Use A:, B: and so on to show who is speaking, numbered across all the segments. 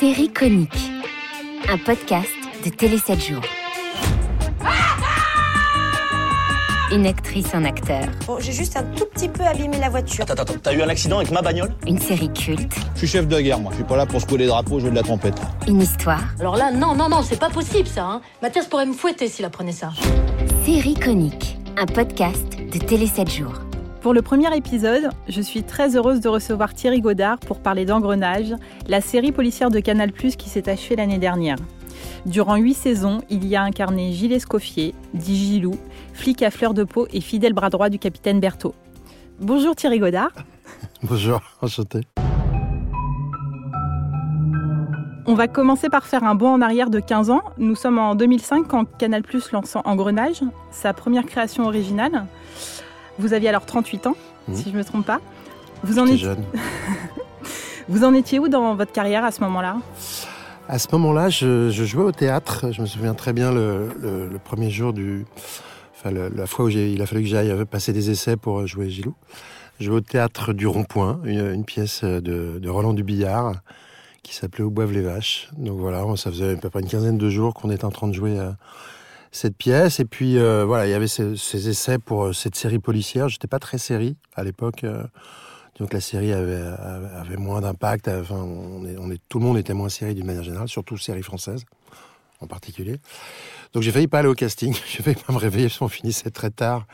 A: Série conique, un podcast de Télé 7 jours. Une actrice, un acteur,
B: Bon, j'ai juste un tout petit peu abîmé la voiture.
C: Attends, attends, t'as eu un accident avec ma bagnole?
A: Une série culte,
D: Je suis chef de guerre, moi. Je suis pas là pour secouer les drapeaux, jouer de la trompette.
A: une histoire.
E: Alors là, non, non, non, c'est pas possible ça. Hein. Mathias pourrait me fouetter s'il apprenait ça.
A: Série conique, un podcast de Télé 7 jours.
F: Pour le premier épisode, je suis très heureuse de recevoir Thierry Godard pour parler d'Engrenage, la série policière de Canal+, qui s'est achevée l'année dernière. Durant huit saisons, il y a incarné Gilles Escoffier, dit Gilou, flic à fleur de peau et fidèle bras droit du capitaine Berthaud. Bonjour Thierry Godard.
G: Bonjour, enchanté.
F: On va commencer par faire un bond en arrière de 15 ans. Nous sommes en 2005 quand Canal+ lance Engrenage, sa première création originale. Vous aviez alors 38 ans, si je ne me trompe pas. Vous en, étiez,
G: jeune.
F: vous en étiez où dans votre carrière à ce moment-là?
G: À ce moment-là, je, je jouais au théâtre. Je me souviens très bien le, le- le premier jour du. Enfin, le- la fois où il a fallu que j'aille passer des essais pour jouer Gilou. Je jouais au théâtre du Rond-Point, une, une pièce de, de Roland Dubillard qui s'appelait Où boivent les vaches. Donc voilà, ça faisait à peu près une quinzaine de jours qu'on était en train de jouer euh, cette pièce. Et puis euh, voilà, il y avait ces, ces essais pour euh, cette série policière. J'étais pas très série à l'époque. euh, donc la série avait, avait- avait moins d'impact. Enfin, on est, on est, tout le monde était moins série d'une manière générale, surtout série française en particulier. Donc j'ai failli pas aller au casting. J'ai failli pas me réveiller parce qu'on finissait très tard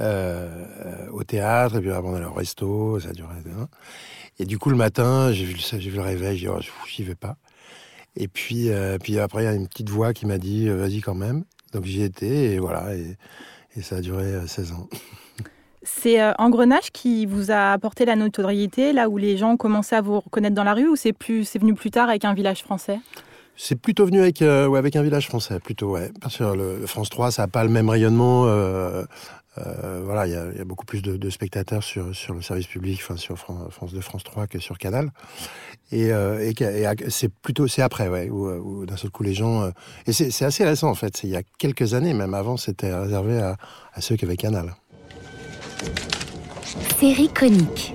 G: euh, au théâtre et puis avant d'aller au resto, ça durait. hein. Et du coup le matin, j'ai vu, j'ai vu le réveil, j'ai dit oh, j'y vais pas. Et puis, euh, puis après il y a une petite voix qui m'a dit euh, vas-y quand même. Donc j'y étais et voilà et, et ça a duré euh, 16 ans.
F: C'est euh, Engrenage qui vous a apporté la notoriété, là où les gens ont commencé à vous reconnaître dans la rue, ou c'est venu plus tard avec un village français?
G: C'est plutôt venu avec, euh, ouais, avec un village français, plutôt, ouais. Parce que le, le France 3, ça n'a pas le même rayonnement. euh, euh, voilà, il y, a- il y a beaucoup plus de, de spectateurs sur, sur le service public, enfin sur Fran- France 2, France 3 que sur Canal. Et, euh, et, et c'est plutôt, c'est après, ouais, où, euh, où d'un seul coup les gens. euh, et c'est assez récent en fait. Il y a quelques années, même avant, c'était réservé à, à ceux qui avaient Canal.
A: Série conique,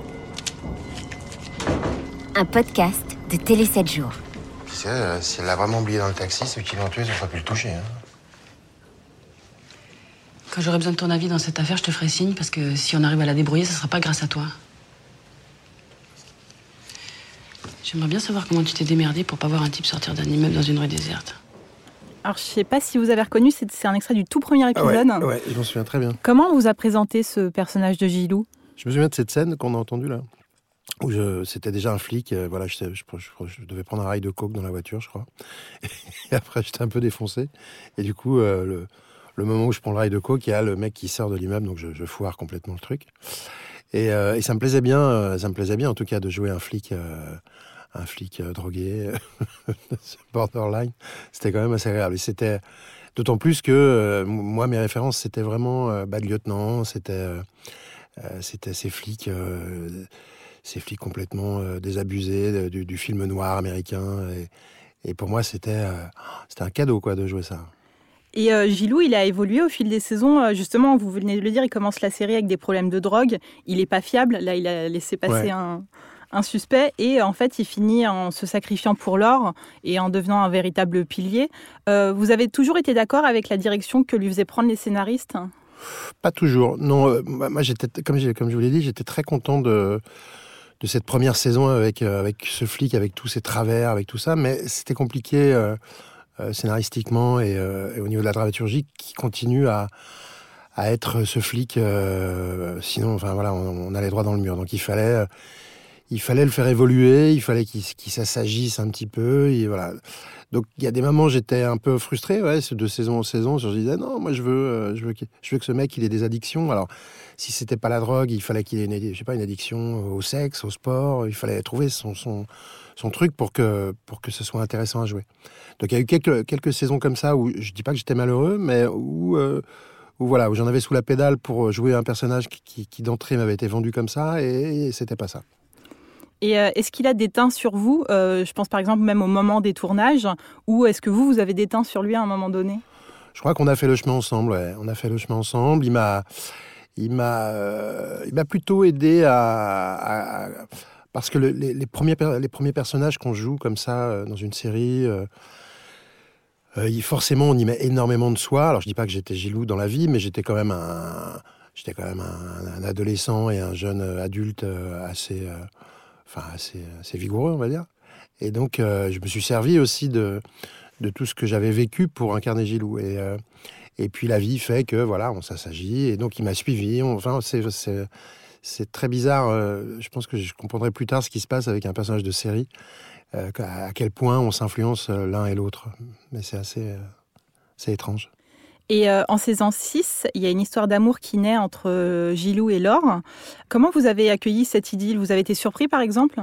A: un podcast de Télé 7 jours.
H: Tu sais, euh, si elle l'a vraiment oublié dans le taxi, ceux qui l'ont tué, ils n'ont pas pu le toucher. Hein.
I: Quand j'aurai besoin de ton avis dans cette affaire, je te ferai signe parce que si on arrive à la débrouiller, ça sera pas grâce à toi. J'aimerais bien savoir comment tu t'es démerdé pour pas voir un type sortir d'un immeuble dans une rue déserte.
F: Alors, je sais pas si vous avez reconnu, c'est un extrait du tout premier
G: Ah ouais,
F: épisode.
G: ouais, je m'en souviens très bien.
F: Comment on vous a présenté ce personnage de Gilou?
G: Je me souviens de cette scène qu'on a entendue là, où c'était déjà un flic. euh, voilà, je, je, je- je devais prendre un rail de coke dans la voiture, je crois. Et après, j'étais un peu défoncé. Et du coup, euh, le, le moment où je prends le rail de coke, il y a le mec qui sort de l'immeuble, donc je, foire complètement le truc. Et, euh, ça me plaisait bien, euh, ça me plaisait bien en tout cas de jouer un flic, euh, un flic euh, drogué, borderline. C'était quand même assez agréable. C'était d'autant plus que moi, mes références, c'était vraiment Bad Lieutenant, c'était c'était ces flics, ces flics complètement désabusés du, film noir américain. Et, pour moi, c'était c'était un cadeau quoi de jouer ça.
F: Et euh, Gilou, il a évolué au fil des saisons. Euh, justement, vous venez de le dire, il commence la série avec des problèmes de drogue. Il est pas fiable. Là, il a laissé passer
G: Ouais.
F: un, un suspect. Et en fait, il finit en se sacrifiant pour l'or et en devenant un véritable pilier. Euh, vous avez toujours été d'accord avec la direction que lui faisaient prendre les scénaristes?
G: Pas toujours. Non, moi j'étais comme je vous l'ai dit, j'étais très content de de cette première saison avec avec ce flic, avec tous ses travers, avec tout ça. Mais c'était compliqué scénaristiquement et, euh, et au niveau de la dramaturgie qui continue à à être ce flic. euh, sinon, enfin voilà, on, on allait droit dans le mur. Donc il fallait euh, il fallait le faire évoluer, il fallait qu'il s'assagisse un petit peu. Voilà. Donc il y a des moments j'étais un peu frustré, ouais, de saison en saison. Je disais non, moi je veux, euh, je veux, que, ce mec il ait des addictions. Alors si c'était pas la drogue, il fallait qu'il ait une, addiction au sexe, au sport. Il fallait trouver son, truc pour que, ce soit intéressant à jouer. Donc il y a eu quelques, saisons comme ça où je dis pas que j'étais malheureux, mais où, euh, voilà, où j'en avais sous la pédale pour jouer un personnage qui d'entrée m'avait été vendu comme ça et, et c'était pas ça.
F: Et euh, est-ce qu'il a des teints sur vous euh, Je pense par exemple même au moment des tournages, ou est-ce que vous, vous avez des teints sur lui à un moment donné?
G: Je crois qu'on a fait le chemin ensemble. On a fait le chemin ensemble. Il m'a, il m'a, il m'a plutôt aidé à, parce que le, les, premiers les premiers personnages qu'on joue comme ça euh, dans une série. Forcément, on y met énormément de soi. Alors, je dis pas que j'étais Gilou dans la vie, mais j'étais quand même un, j'étais quand même un, adolescent et un jeune adulte assez, enfin assez, assez vigoureux, on va dire. Et donc, euh, je me suis servi aussi de, de tout ce que j'avais vécu pour incarner Gilou. Et, euh, et puis la vie fait que voilà, on s'assagit. Et donc, il m'a suivi. Enfin, c'est très bizarre. Euh, je pense que je comprendrai plus tard ce qui se passe avec un personnage de série, à quel point on s'influence l'un et l'autre. Mais c'est assez, c'est étrange.
F: Et euh, en saison 6, il y a une histoire d'amour qui naît entre euh, Gilou et Laure. Comment vous avez accueilli cette idylle? Vous avez été surpris, par exemple?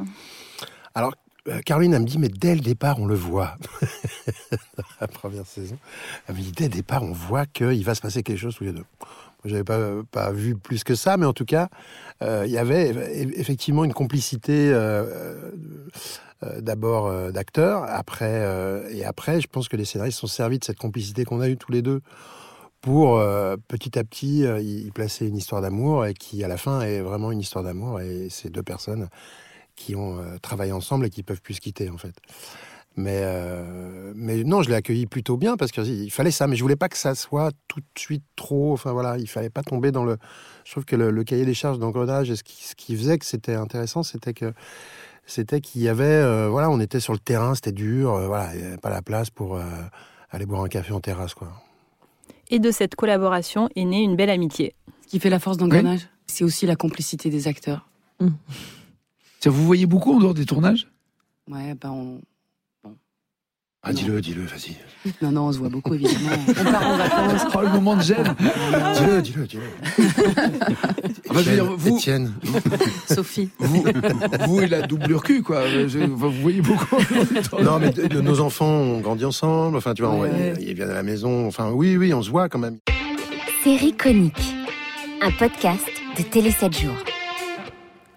G: Alors, euh, Caroline, elle me dit, mais dès le départ, on le voit. La première saison, elle me dit, dès le départ, on voit qu'il va se passer quelque chose tous les deux. Je n'avais pas, pas vu plus que ça, mais en tout cas, euh, il y avait effectivement une complicité euh, euh, d'abord d'acteurs, après et après, je pense que les scénaristes sont servis de cette complicité qu'on a eue tous les deux pour petit à petit y placer une histoire d'amour et qui à la fin est vraiment une histoire d'amour et c'est deux personnes qui ont travaillé ensemble et qui peuvent plus se quitter en fait. Mais, euh, mais non, je l'ai accueilli plutôt bien parce qu'il fallait ça. Mais je voulais pas que ça soit tout de suite trop. Enfin voilà, il fallait pas tomber dans le. Je trouve que le, le cahier des charges d'engrenage, ce qui, ce qui faisait que c'était intéressant, c'était que c'était qu'il y avait, euh, voilà, on était sur le terrain, c'était dur, euh, voilà, il n'y avait pas la place pour euh, aller boire un café en terrasse, quoi.
F: Et de cette collaboration est née une belle amitié.
I: Ce qui fait la force d'engrenage, oui. c'est aussi la complicité des acteurs.
J: Mmh. Ça, vous voyez beaucoup en dehors des tournages?
I: Ouais, ben on,
G: ah, dis-le, dis-le, vas-y.
I: Non, non, on se voit beaucoup, évidemment. On part en vacances.
J: Oh, le moment de gêne.
G: dis-le, dis-le, dis-le.
J: ah, bah, dire, vous,
G: Étienne.
I: Sophie.
J: Vous, vous et la doublure cul, quoi. Je, vous voyez beaucoup.
G: non, mais de, de, nos enfants ont grandi ensemble. Enfin, tu vois, ouais. on, ils viennent à la maison. Enfin, oui, oui, on se voit quand même.
A: Série conique. Un podcast de Télé 7 jours.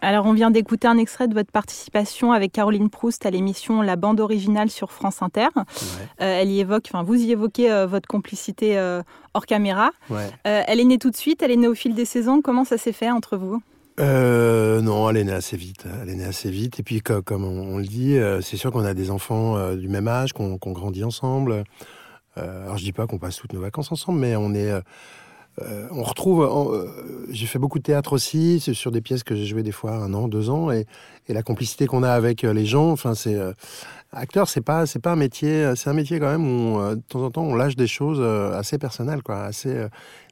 F: Alors, on vient d'écouter un extrait de votre participation avec Caroline Proust à l'émission La bande originale sur France Inter. Ouais. Euh, elle y évoque, enfin, vous y évoquez euh, votre complicité euh, hors caméra.
G: Ouais.
F: elle est née tout de suite, elle est née au fil des saisons. Comment ça s'est fait entre vous?
G: Non, elle est née assez vite. Elle est née assez vite. Et puis, comme, comme on, on, le dit, c'est sûr qu'on a des enfants du même âge, qu'on qu grandit ensemble. alors, je dis pas qu'on passe toutes nos vacances ensemble, mais on est euh, on retrouve. Euh, j'ai fait beaucoup de théâtre aussi, sur des pièces que j'ai jouées des fois un an, deux ans, et, la complicité qu'on a avec euh, les gens. Enfin, c'est acteur, c'est pas c'est pas un métier, c'est un métier quand même où de temps en temps on lâche des choses assez personnelles, quoi. Assez,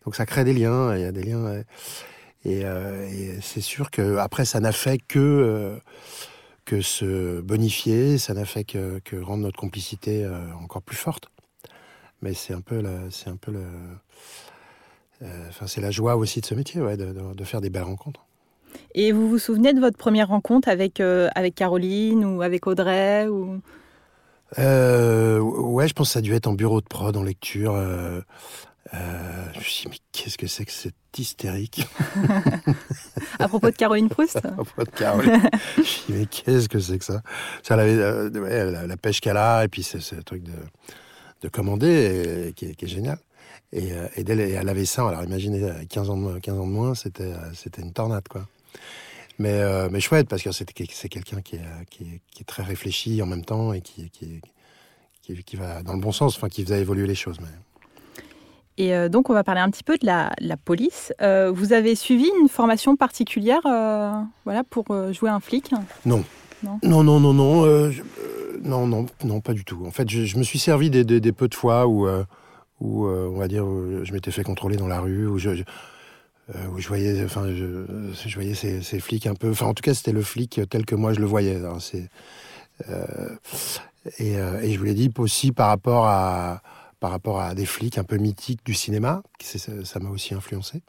G: donc ça crée des liens. Il y a des liens. Et, c'est sûr que après ça n'a fait que que se bonifier, ça n'a fait que, que rendre notre complicité encore plus forte. Mais c'est un peu c'est un peu le Enfin, c'est la joie aussi de ce métier, ouais, de, de, de, faire des belles rencontres.
F: Et vous vous souvenez de votre première rencontre avec, euh, avec Caroline ou avec Audrey ou...
G: Euh, ouais, je pense que ça a dû être en bureau de prod, en lecture. Euh, euh, je me suis dit, mais qu'est-ce que c'est que cette hystérique?
F: À propos de Caroline Proust?
G: À propos de Caroline. je me suis dit, mais qu'est-ce que c'est que ça, ça avait, euh, ouais, la, la, pêche qu'elle a, et puis c'est ce truc de, de commander, et, qui, est, qui est génial. Et, euh, et, elle avait ça, alors imaginez, 15 ans de, 15 ans de moins, c'était, c'était une tornade, quoi. Mais, euh, mais chouette, parce que c'est, c'est quelqu'un qui est, qui, est, qui est, très réfléchi en même temps et qui, qui, qui, qui, va dans le bon sens, enfin, qui faisait évoluer les choses. Mais...
F: Et euh, donc, on va parler un petit peu de la, la police. Euh, vous avez suivi une formation particulière euh, voilà, pour jouer un flic?
G: Non. Non, non, non, non. Non, je, non, non, non, pas du tout. En fait, je, je me suis servi des, des, des peu de fois où où euh, on va dire je m'étais fait contrôler dans la rue où je, euh, voyais, enfin, je, voyais ces, flics un peu. Enfin, en tout cas, c'était le flic tel que moi je le voyais. C'est euh, et, je vous l'ai dit aussi par rapport à par rapport à des flics un peu mythiques du cinéma, ça m'a aussi influencé.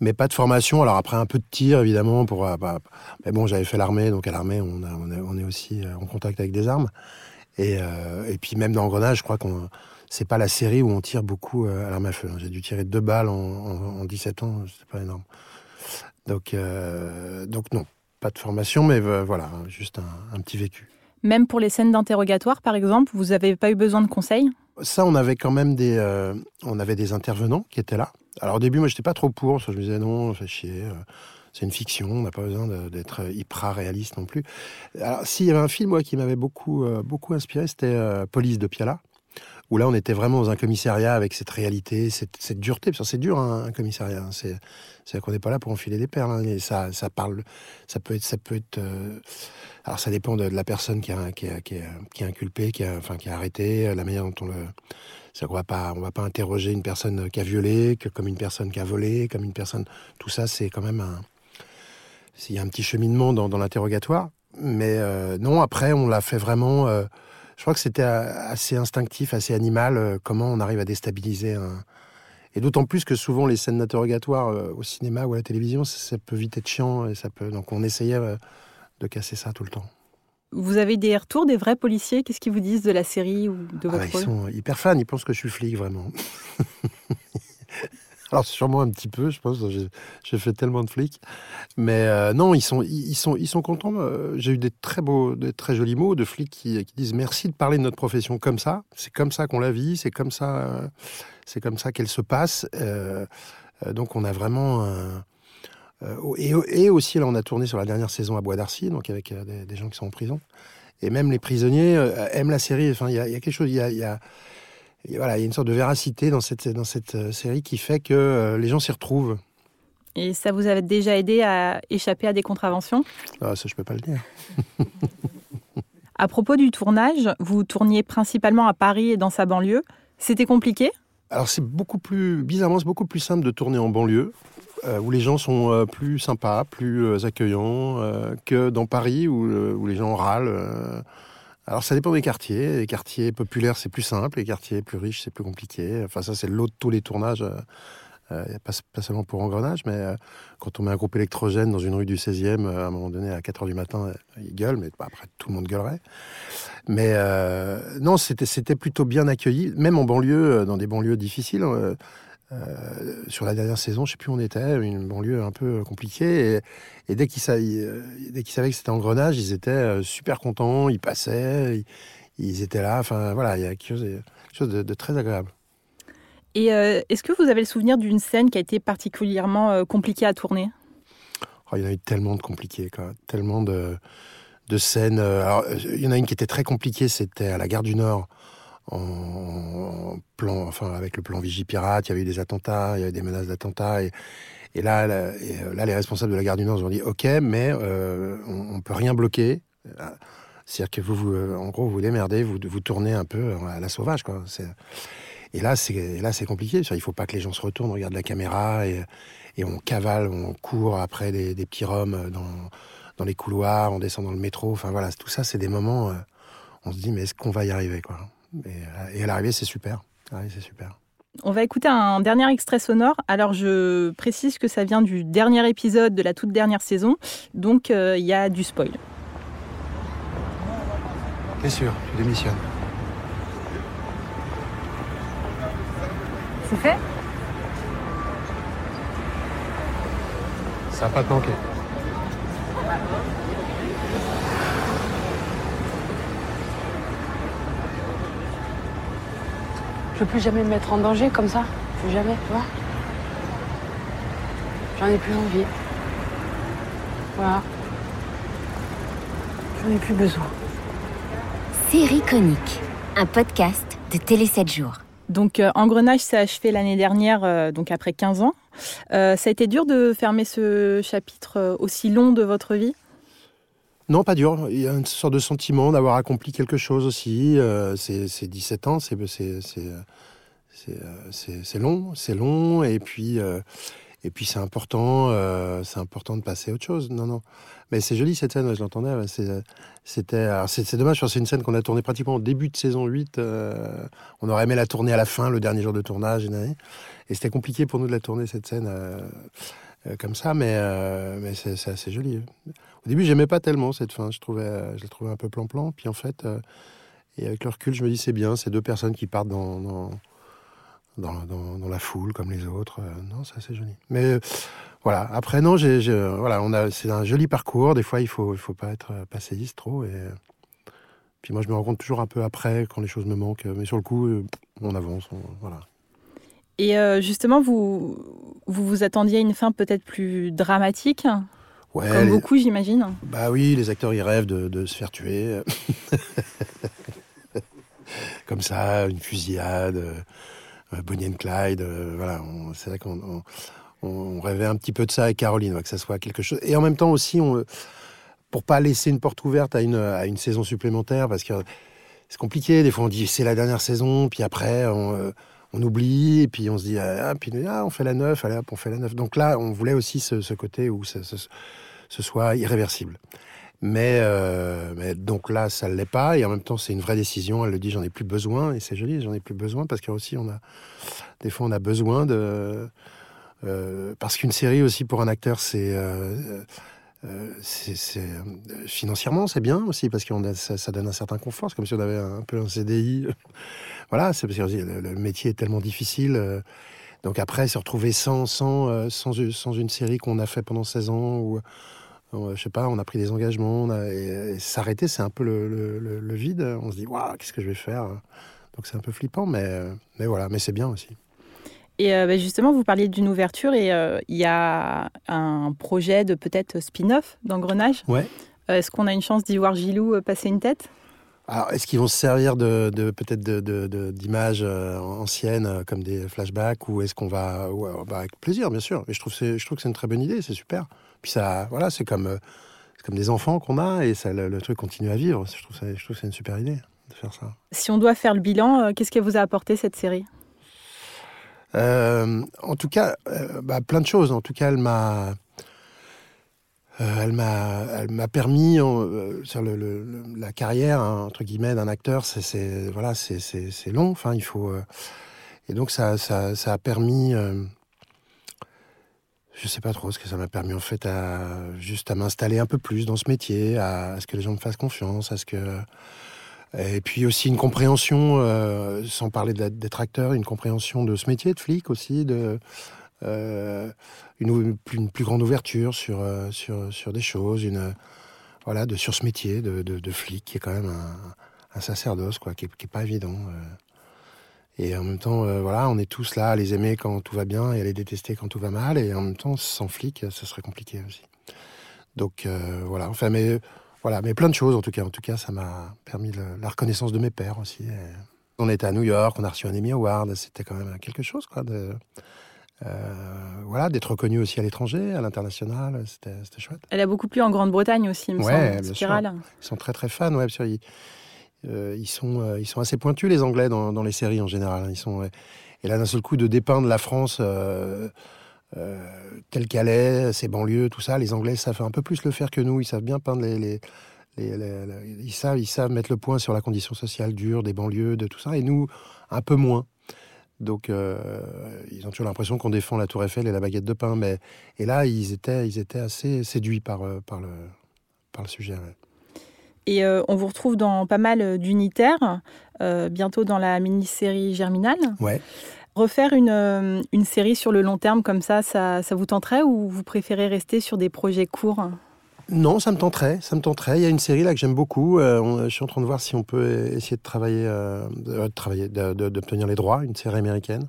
G: Mais pas de formation. Alors après un peu de tir évidemment pour. Bah, mais bon, j'avais fait l'armée, donc à l'armée on, est aussi en contact avec des armes. Et, et puis même dans Grenade, je crois qu'on c'est pas la série où on tire beaucoup à l'arme à feu. J'ai dû tirer deux balles en, en, en 17 ans, c'est pas énorme. Donc, euh, donc non, pas de formation, mais voilà, juste un, un, petit vécu.
F: Même pour les scènes d'interrogatoire, par exemple, vous n'avez pas eu besoin de conseils?
G: Ça, on avait quand même des, euh, on avait des intervenants qui étaient là. Alors au début, moi, j'étais pas trop pour, parce que je me disais non, ça fait chier. Euh, c'est une fiction, on n'a pas besoin d'être hyper réaliste non plus. Alors, s'il y avait un film moi, qui m'avait beaucoup, euh, beaucoup inspiré, c'était euh, Police de Piala, où là, on était vraiment dans un commissariat avec cette réalité, cette, dureté, parce que c'est dur hein, un commissariat. Hein. C'est, c'est qu'on n'est pas là pour enfiler des perles. Hein, ça, parle, ça peut être, ça peut être. Euh... alors, ça dépend de, la personne qui, qui, est inculpée, qui a, enfin, qui a arrêté, la manière dont on le. C'est qu'on va pas, on va pas interroger une personne qui a violé, que comme une personne qui a volé, comme une personne. Tout ça, c'est quand même un il y a un petit cheminement dans, l'interrogatoire. Mais euh, non, après, on l'a fait vraiment. Euh, je crois que c'était assez instinctif, assez animal, euh, comment on arrive à déstabiliser un. Et d'autant plus que souvent, les scènes d'interrogatoire euh, au cinéma ou à la télévision, ça, ça, peut vite être chiant. Et ça peut... Donc, on essayait euh, de casser ça tout le temps.
F: Vous avez des retours des vrais policiers? Qu'est-ce qu'ils vous disent de la série ou de votre
G: ah, Ils sont hyper fans, ils pensent que je suis flic, vraiment. Alors sûrement un petit peu, je pense. J'ai fait tellement de flics, mais euh, non, ils sont, ils sont, ils sont contents. Euh, J'ai eu des très beaux, des très jolis mots de flics qui, disent merci de parler de notre profession comme ça. C'est comme ça qu'on la vit. C'est comme ça, euh, c'est comme ça qu'elle se passe. Donc on a vraiment. Et, aussi là, on a tourné sur la dernière saison à Bois d'Arcy, donc avec des, gens qui sont en prison. Et même les prisonniers aiment la série. Enfin, il y, a quelque chose. Il y a, voilà, il y a une sorte de véracité dans cette, dans cette série qui fait que les gens s'y retrouvent.
F: Et ça vous a déjà aidé à échapper à des contraventions?
G: Ah, Ça, je peux pas le dire.
F: à propos du tournage, vous tourniez principalement à Paris et dans sa banlieue. C'était compliqué?
G: Alors c'est beaucoup plus, bizarrement, c'est beaucoup plus simple de tourner en banlieue, euh, où les gens sont euh, plus sympas, plus euh, accueillants, que dans Paris, où, où les gens râlent. Alors ça dépend des quartiers. Les quartiers populaires, c'est plus simple. Les quartiers plus riches, c'est plus compliqué. Enfin ça, c'est l'autre de tous les tournages. Euh, pas, seulement pour Engrenage, mais euh, quand on met un groupe électrogène dans une rue du 16e, euh, à un moment donné, à 4h du matin, il gueule, mais bah, après, tout le monde gueulerait. Mais non, c'était plutôt bien accueilli, même en banlieue, dans des banlieues difficiles. sur la dernière saison, je sais plus où on était, une banlieue un peu compliquée. Et, dès qu'ils qu savaient que c'était Engrenage, ils étaient super contents, ils passaient, ils, ils étaient là. Enfin voilà, il y a quelque chose, de très agréable.
F: Et euh, est-ce que vous avez le souvenir d'une scène qui a été particulièrement euh, compliquée à tourner?
G: Oh, Il y en a eu tellement de compliquées, tellement de, scènes. Euh, il y en a une qui était très compliquée, c'était à la gare du Nord, avec le plan Vigipirate. Il y avait eu des attentats, il y avait des menaces d'attentats. Et, là, les responsables de la gare du Nord ont dit OK, mais on, on peut rien bloquer. C'est-à-dire que vous, en gros, vous démerdez, vous, tournez un peu à la sauvage, et là, c'est là, c'est compliqué. Il faut pas que les gens se retournent, regardent la caméra et, et on cavale, on court après des, des petits roms dans, dans les couloirs, on descend dans le métro. Enfin voilà, tout ça, c'est des moments. Euh, on se dit, mais est-ce qu'on va y arriver quoi? Et, et à l'arrivée, c'est super. c'est super.
F: On va écouter un dernier extrait sonore. Alors je précise que ça vient du dernier épisode de la toute dernière saison, donc il euh, y a du spoil.
G: Bien sûr, tu démissionnes.
K: Fait
G: Ça n'a pas te manqué.
I: Je veux plus jamais me mettre en danger comme ça. Plus jamais, tu vois. J'en ai plus envie. Voilà. J'en ai plus besoin.
A: Série conique, un podcast de Télé 7 jours.
F: Donc, euh, Engrenage s'est achevé l'année dernière, euh, donc après 15 ans. Euh, ça a été dur de fermer ce chapitre aussi long de votre vie?
G: Non, pas dur. Il y a une sorte de sentiment d'avoir accompli quelque chose aussi. Euh, c'est 17 ans, c'est c'est long, c'est long, et puis, et puis c'est important, c'est important de passer à autre chose. Non, non. Mais c'est joli cette scène, je l'entendais. C'était, c'est dommage, c'est une scène qu'on a tournée pratiquement au début de saison 8. on aurait aimé la tourner à la fin, le dernier jour de tournage. Et c'était compliqué pour nous de la tourner, cette scène. Euh, comme ça, mais, euh, mais c'est assez joli. Au début, j'aimais pas tellement cette fin. Je la trouvais un peu plan-plan. Puis en fait, euh, et avec le recul, je me dis c'est bien. Ces deux personnes qui partent dans, dans, dans, la foule comme les autres. non, c'est assez joli. Mais voilà. Après, non, j'ai, voilà, on a, c'est un joli parcours. Des fois, il faut, il faut pas être passéiste trop. Et puis moi, je me rends compte toujours un peu après quand les choses me manquent. Mais sur le coup, on avance. voilà.
F: Et euh, justement, vous, vous vous attendiez à une fin peut-être plus dramatique?
G: Ouais,
F: Comme beaucoup, j'imagine.
G: Bah oui, les acteurs, ils rêvent de, se faire tuer. Comme ça, une fusillade, euh, Bonnie and Clyde. Euh, voilà, c'est vrai qu'on on, rêvait un petit peu de ça avec Caroline, que ça soit quelque chose. Et en même temps aussi, on, pour pas laisser une porte ouverte à une, saison supplémentaire, parce que c'est compliqué. Des fois, on dit c'est la dernière saison, puis après, on on oublie, et puis on se dit, ah, puis, ah, on fait la neuf, allez on fait la neuf. Donc là, on voulait aussi ce, côté où ce, soit irréversible. Mais, euh, mais, donc là, ça ne l'est pas, et en même temps, c'est une vraie décision. Elle le dit, j'en ai plus besoin, et c'est joli, j'en ai plus besoin, parce qu'aussi, on a, des fois, on a besoin de. Euh, parce qu'une série aussi pour un acteur, c'est. Euh, financièrement c'est bien aussi parce que ça, donne un certain confort c'est comme si on avait un peu un CDI voilà, c'est parce que le, métier est tellement difficile. Donc après, se retrouver sans, sans, sans, sans une série qu'on a fait pendant 16 ans, ou euh, je sais pas, on a pris des engagements, et, s'arrêter, c'est un peu le, le, vide. On se dit, waouh, qu'est-ce que je vais faire? Donc c'est un peu flippant, mais, mais voilà, mais c'est bien aussi.
F: Et bah, justement, vous parliez d'une ouverture et il y a un projet de peut-être spin-off d'engrenage.
G: Ouais.
F: Est-ce qu'on a une chance d'y voir Gilou passer une tête?
G: Alors, est-ce qu'ils vont se servir de, peut-être d'images euh, anciennes euh, comme des flashbacks ou est-ce qu'on va bah, avec plaisir bien sûr. Mais je trouve je trouve que c'est une très bonne idée, c'est super. Puis ça, voilà, c'est comme euh, comme des enfants qu'on a et ça, le, truc continue à vivre. Je trouve je trouve que c'est une super idée de faire ça.
F: Si on doit faire le bilan, qu'est-ce qu'elle vous a apporté cette série?
G: En tout cas, bah, plein de choses. En tout cas, elle m'a euh, elle m'a, elle m'a permis euh, sur le, la carrière hein, entre guillemets d'un acteur. C'est, voilà, c'est, long. Enfin, il faut. Euh, et donc ça, ça, ça a permis. Je sais pas trop ce que ça m'a permis en fait à juste à m'installer un peu plus dans ce métier, à, ce que les gens me fassent confiance, à ce que et puis aussi une compréhension, sans parler d'être acteur, une compréhension de ce métier de flic aussi, de euh, une, plus grande ouverture sur, euh, sur, sur des choses, une, voilà, de, sur ce métier de, de, flic qui est quand même un, sacerdoce, quoi, qui n'est pas évident. Euh. Et en même temps, voilà, on est tous là à les aimer quand tout va bien et à les détester quand tout va mal. Et en même temps, sans flic, ce serait compliqué aussi. Donc voilà, enfin, mais voilà, mais plein de choses en tout cas. En tout cas, ça m'a permis la reconnaissance de mes pères aussi. On était à New York, on a reçu un Emmy Award. C'était quand même quelque chose, quoi, de, euh, voilà, d'être reconnue aussi à l'étranger, à l'international, c'était chouette.
F: Elle a beaucoup plu en Grande-Bretagne aussi, il me
G: ouais, semble, Ils sont très très fans, ouais, ils, euh, ils, sont, euh, ils sont assez pointus les Anglais dans, dans les séries en général. Ils sont, et là, d'un seul coup, de dépeindre la France telle qu'elle est, ses banlieues, tout ça, les Anglais savent un peu plus le faire que nous. Ils savent bien peindre les, ils, savent, ils savent mettre le point sur la condition sociale dure des banlieues, de tout ça, et nous, un peu moins. Donc, euh, ils ont toujours l'impression qu'on défend la Tour Eiffel et la baguette de pain. Mais, et là, ils étaient, ils étaient assez séduits par, euh, par, le, par le sujet.
F: Et euh, on vous retrouve dans pas mal d'unitaires, bientôt dans la mini-série Germinal.
G: Ouais.
F: Refaire une, une, série sur le long terme comme ça, ça, ça vous tenterait ou vous préférez rester sur des projets courts?
G: Non, ça me tenterait, ça me tenterait. Il y a une série là que j'aime beaucoup. Euh, je suis en train de voir si on peut essayer de travailler, euh, de, travailler, d'obtenir les droits, une série américaine.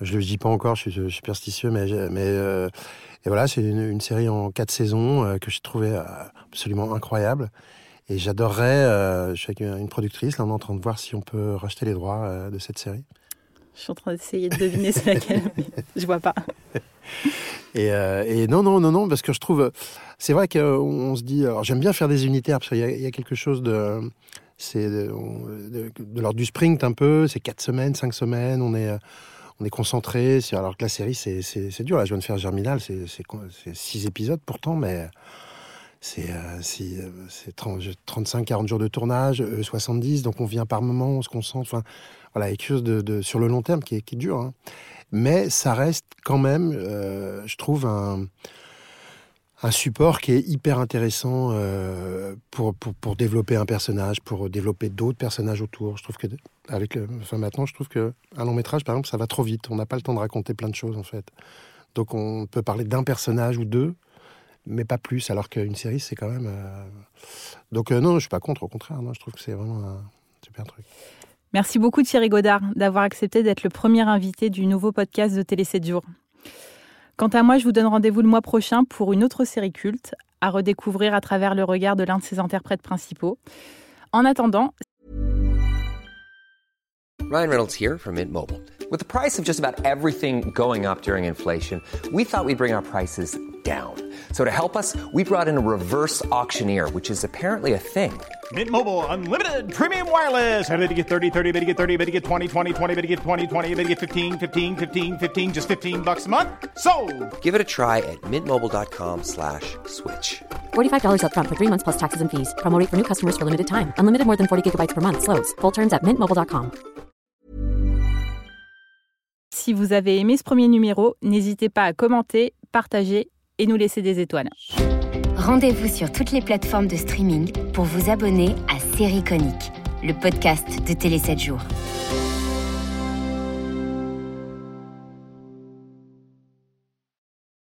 G: Je ne le dis pas encore, je suis superstitieux, mais, mais euh, et voilà, c'est une, série en quatre saisons que j'ai trouvé absolument incroyable. Et j'adorerais, je suis avec une productrice, là on est en train de voir si on peut racheter les droits de cette série.
F: Je suis en train d'essayer de deviner c'est laquelle, mais je vois pas.
G: Et, et, non, non, non, non, parce que je trouve c'est vrai qu'on se dit, alors j'aime bien faire des unitaires parce qu'il y, a quelque chose de, c'est de, de, de l'ordre du sprint un peu. C'est quatre semaines, cinq semaines. On est, on est concentré. Alors que la série, c'est dur. Là, je viens de faire Germinal, c'est six épisodes pourtant, mais c'est euh, 35-40 jours de tournage, 70. Donc on vient par moment, on se concentre. Enfin, voilà, quelque chose de, de, sur le long terme qui est, qui est dur. Hein. Mais ça reste quand même, euh, je trouve, un un support qui est hyper intéressant euh, pour, pour, pour, développer un personnage, pour développer d'autres personnages autour. Je trouve que avec le, maintenant, je trouve que un long métrage, par exemple, ça va trop vite. On n'a pas le temps de raconter plein de choses en fait. Donc on peut parler d'un personnage ou deux, mais pas plus. Alors qu'une série, c'est quand même. Euh... Donc euh, non, je suis pas contre. Au contraire, non, je trouve que c'est vraiment un super truc.
F: Merci beaucoup Thierry Godard d'avoir accepté d'être le premier invité du nouveau podcast de Télé 7 jours. Quant à moi, je vous donne rendez-vous le mois prochain pour une autre série culte à redécouvrir à travers le regard de l'un de ses interprètes principaux. En attendant,
K: Ryan Reynolds here from Mint Mobile. With the price of just about everything going up during inflation, we thought we'd bring our prices down. So to help us, we brought in a reverse auctioneer, which is apparently a thing.
L: Mint Mobile unlimited premium wireless. Ready to get 30, 30, bit to get 30, bit to get 20, 20, 20, bit to get 20, 20, bit to get 15, 15, 15, 15 just 15 bucks a month. So,
K: Give it a try at mintmobile.com/switch. slash
M: $45 up front for 3 months plus taxes and fees. Promo rate for new customers for limited time. Unlimited more than 40 gigabytes per month slows. Full terms at mintmobile.com.
F: Si vous avez aimé ce premier numéro, n'hésitez pas à commenter, partager et nous laisser des étoiles.
A: Rendez-vous sur toutes les plateformes de streaming pour vous abonner à Série Conique, le podcast de Télé 7 jours.